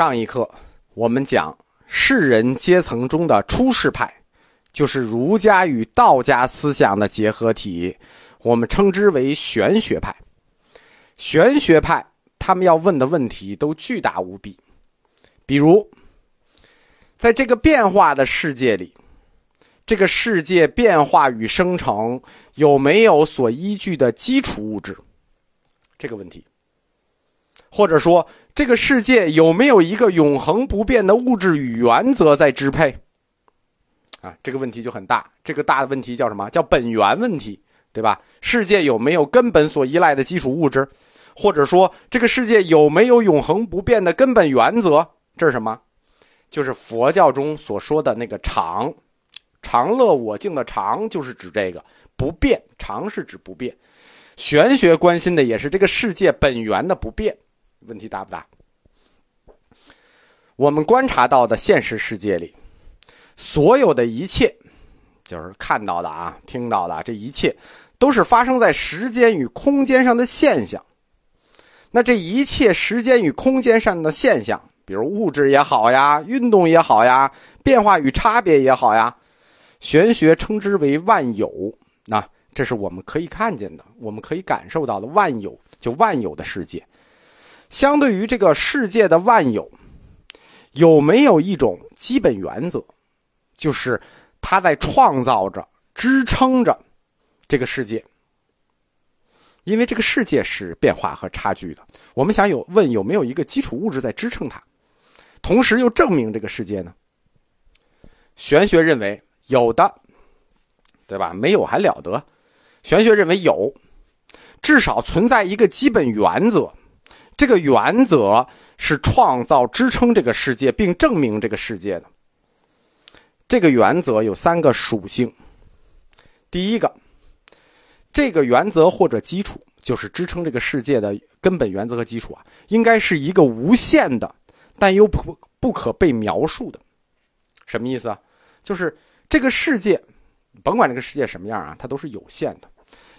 上一课我们讲士人阶层中的出世派，就是儒家与道家思想的结合体，我们称之为玄学派。玄学派他们要问的问题都巨大无比，比如，在这个变化的世界里，这个世界变化与生成有没有所依据的基础物质？这个问题，或者说。这个世界有没有一个永恒不变的物质与原则在支配？啊，这个问题就很大。这个大的问题叫什么？叫本源问题，对吧？世界有没有根本所依赖的基础物质？或者说，这个世界有没有永恒不变的根本原则？这是什么？就是佛教中所说的那个常，常乐我净的常，就是指这个不变。常是指不变。玄学关心的也是这个世界本源的不变。问题大不大？我们观察到的现实世界里，所有的一切，就是看到的啊、听到的这一切，都是发生在时间与空间上的现象。那这一切时间与空间上的现象，比如物质也好呀，运动也好呀，变化与差别也好呀，玄学称之为万有。那这是我们可以看见的，我们可以感受到的万有，就万有的世界。相对于这个世界的万有，有没有一种基本原则，就是它在创造着、支撑着这个世界？因为这个世界是变化和差距的，我们想有问有没有一个基础物质在支撑它，同时又证明这个世界呢？玄学认为有的，对吧？没有还了得？玄学认为有，至少存在一个基本原则。这个原则是创造、支撑这个世界，并证明这个世界的。这个原则有三个属性。第一个，这个原则或者基础，就是支撑这个世界的根本原则和基础啊，应该是一个无限的，但又不不可被描述的。什么意思啊？就是这个世界，甭管这个世界什么样啊，它都是有限的。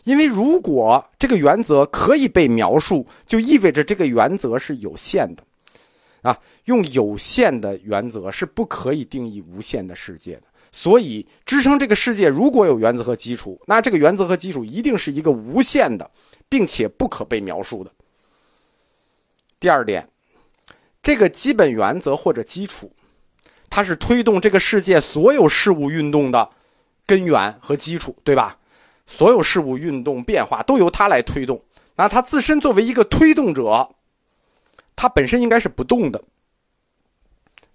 因为如果这个原则可以被描述，就意味着这个原则是有限的，啊，用有限的原则是不可以定义无限的世界的。所以，支撑这个世界如果有原则和基础，那这个原则和基础一定是一个无限的，并且不可被描述的。第二点，这个基本原则或者基础，它是推动这个世界所有事物运动的根源和基础，对吧？所有事物运动变化都由它来推动，那它自身作为一个推动者，它本身应该是不动的。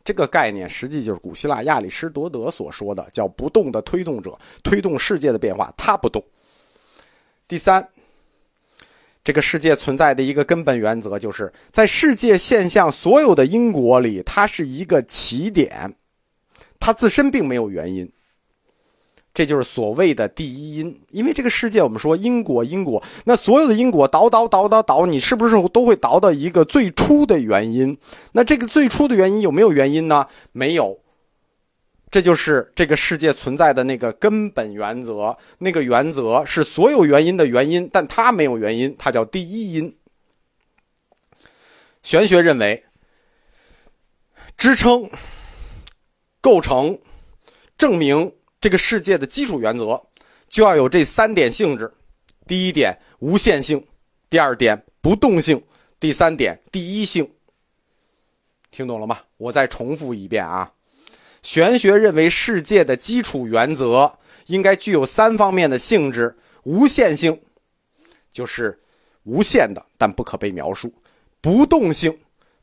这个概念实际就是古希腊亚里士多德所说的，叫不动的推动者，推动世界的变化，它不动。第三，这个世界存在的一个根本原则，就是在世界现象所有的因果里，它是一个起点，它自身并没有原因。这就是所谓的第一因，因为这个世界我们说因果因果，那所有的因果倒倒倒倒倒，你是不是都会倒到一个最初的原因？那这个最初的原因有没有原因呢？没有，这就是这个世界存在的那个根本原则，那个原则是所有原因的原因，但它没有原因，它叫第一因。玄学认为，支撑、构成、证明。这个世界的基础原则就要有这三点性质：第一点无限性，第二点不动性，第三点第一性。听懂了吗？我再重复一遍啊！玄学认为世界的基础原则应该具有三方面的性质：无限性，就是无限的，但不可被描述；不动性，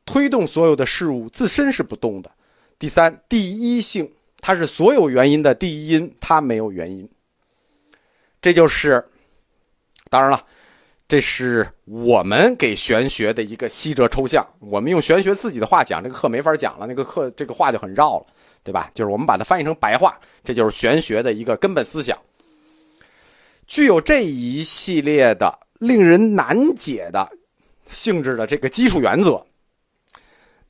推动所有的事物自身是不动的；第三，第一性。它是所有原因的第一因，它没有原因。这就是，当然了，这是我们给玄学的一个西哲抽象。我们用玄学自己的话讲，这个课没法讲了，那个课这个话就很绕了，对吧？就是我们把它翻译成白话，这就是玄学的一个根本思想。具有这一系列的令人难解的性质的这个基础原则，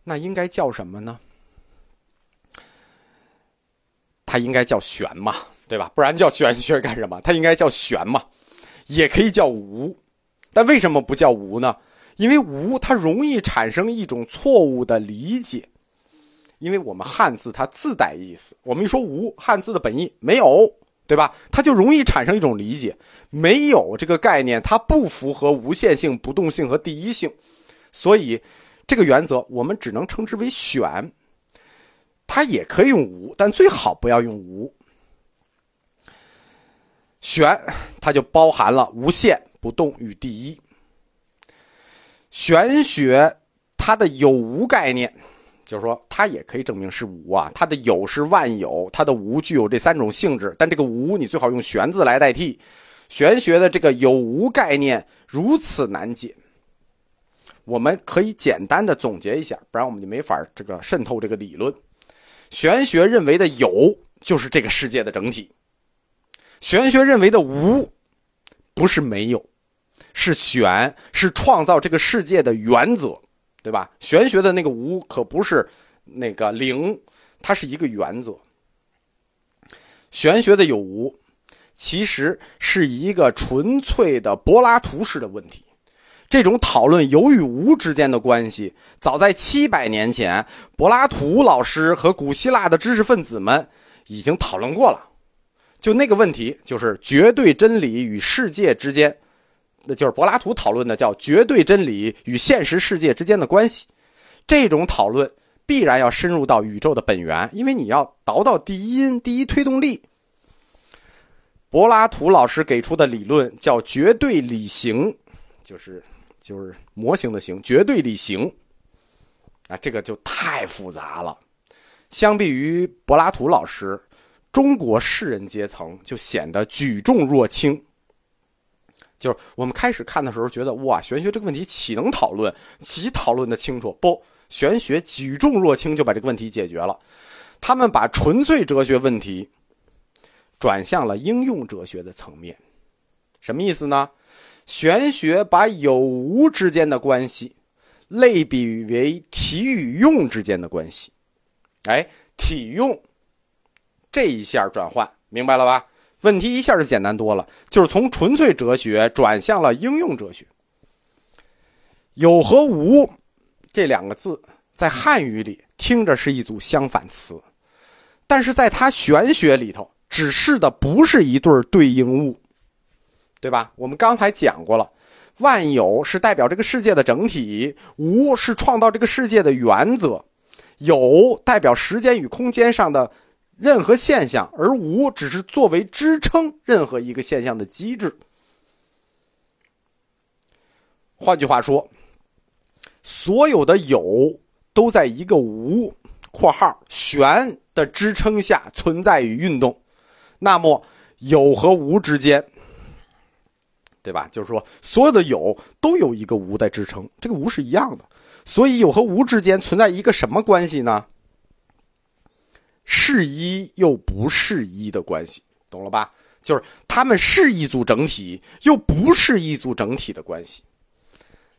那应该叫什么呢？它应该叫玄嘛，对吧？不然叫玄学干什么？它应该叫玄嘛，也可以叫无。但为什么不叫无呢？因为无它容易产生一种错误的理解，因为我们汉字它自带意思，我们一说无，汉字的本意没有，对吧？它就容易产生一种理解，没有这个概念，它不符合无限性、不动性和第一性，所以这个原则我们只能称之为选。它也可以用无，但最好不要用无。玄，它就包含了无限、不动与第一。玄学它的有无概念，就是说它也可以证明是无啊。它的有是万有，它的无具有这三种性质，但这个无你最好用玄字来代替。玄学的这个有无概念如此难解，我们可以简单的总结一下，不然我们就没法这个渗透这个理论。玄学认为的有就是这个世界的整体，玄学认为的无不是没有，是玄是创造这个世界的原则，对吧？玄学的那个无可不是那个零，它是一个原则。玄学的有无其实是一个纯粹的柏拉图式的问题。这种讨论有与无之间的关系，早在七百年前，柏拉图老师和古希腊的知识分子们已经讨论过了。就那个问题，就是绝对真理与世界之间，那就是柏拉图讨论的，叫绝对真理与现实世界之间的关系。这种讨论必然要深入到宇宙的本源，因为你要倒到第一因、第一推动力。柏拉图老师给出的理论叫绝对理型，就是。就是模型的形，绝对理型，啊，这个就太复杂了。相比于柏拉图老师，中国士人阶层就显得举重若轻。就是我们开始看的时候，觉得哇，玄学这个问题岂能讨论？岂讨论的清楚？不，玄学举重若轻就把这个问题解决了。他们把纯粹哲学问题转向了应用哲学的层面，什么意思呢？玄学把有无之间的关系类比为体与用之间的关系，哎，体用这一下转换明白了吧？问题一下就简单多了，就是从纯粹哲学转向了应用哲学。有和无这两个字在汉语里听着是一组相反词，但是在他玄学里头指示的不是一对对应物。对吧？我们刚才讲过了，万有是代表这个世界的整体，无是创造这个世界的原则，有代表时间与空间上的任何现象，而无只是作为支撑任何一个现象的机制。换句话说，所有的有都在一个无（括号玄）的支撑下存在与运动，那么有和无之间。对吧？就是说，所有的有都有一个无在支撑，这个无是一样的。所以有和无之间存在一个什么关系呢？是一又不是一的关系，懂了吧？就是他们是一组整体，又不是一组整体的关系。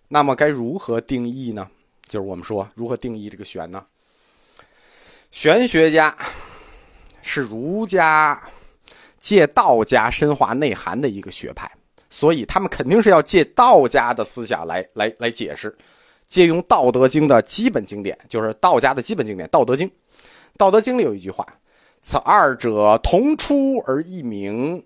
那么该如何定义呢？就是我们说如何定义这个玄呢？玄学家是儒家借道家深化内涵的一个学派。所以他们肯定是要借道家的思想来来来解释，借用《道德经》的基本经典，就是道家的基本经典《道德经》。《道德经》里有一句话：“此二者，同出而异名，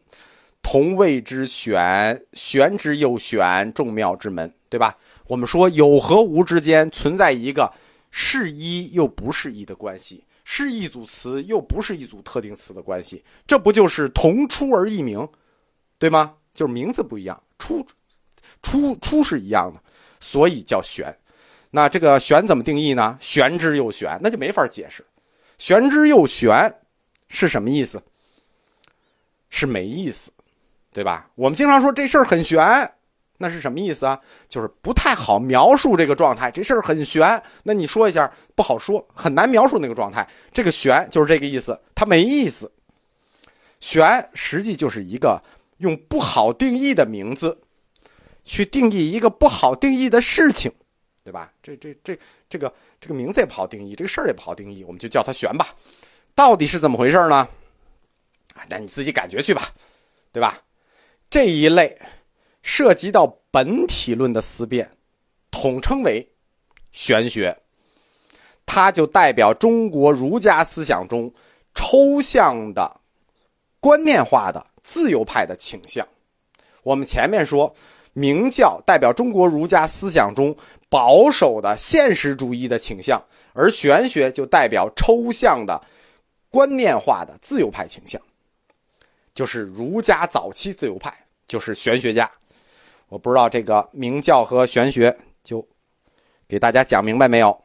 同谓之玄。玄之又玄，众妙之门。”对吧？我们说有和无之间存在一个是一又不是一的关系，是一组词又不是一组特定词的关系，这不就是同出而异名，对吗？就是名字不一样，出，出出是一样的，所以叫玄。那这个玄怎么定义呢？玄之又玄，那就没法解释。玄之又玄是什么意思？是没意思，对吧？我们经常说这事儿很玄，那是什么意思啊？就是不太好描述这个状态。这事儿很玄，那你说一下不好说，很难描述那个状态。这个玄就是这个意思，它没意思。玄实际就是一个。用不好定义的名字，去定义一个不好定义的事情，对吧？这这这这个这个名字也不好定义，这个事儿也不好定义，我们就叫它玄吧。到底是怎么回事呢？那你自己感觉去吧，对吧？这一类涉及到本体论的思辨，统称为玄学，它就代表中国儒家思想中抽象的、观念化的自由派的倾向。我们前面说，明教代表中国儒家思想中保守的现实主义的倾向，而玄学就代表抽象的、观念化的自由派倾向，就是儒家早期自由派，就是玄学家。我不知道这个明教和玄学就给大家讲明白没有？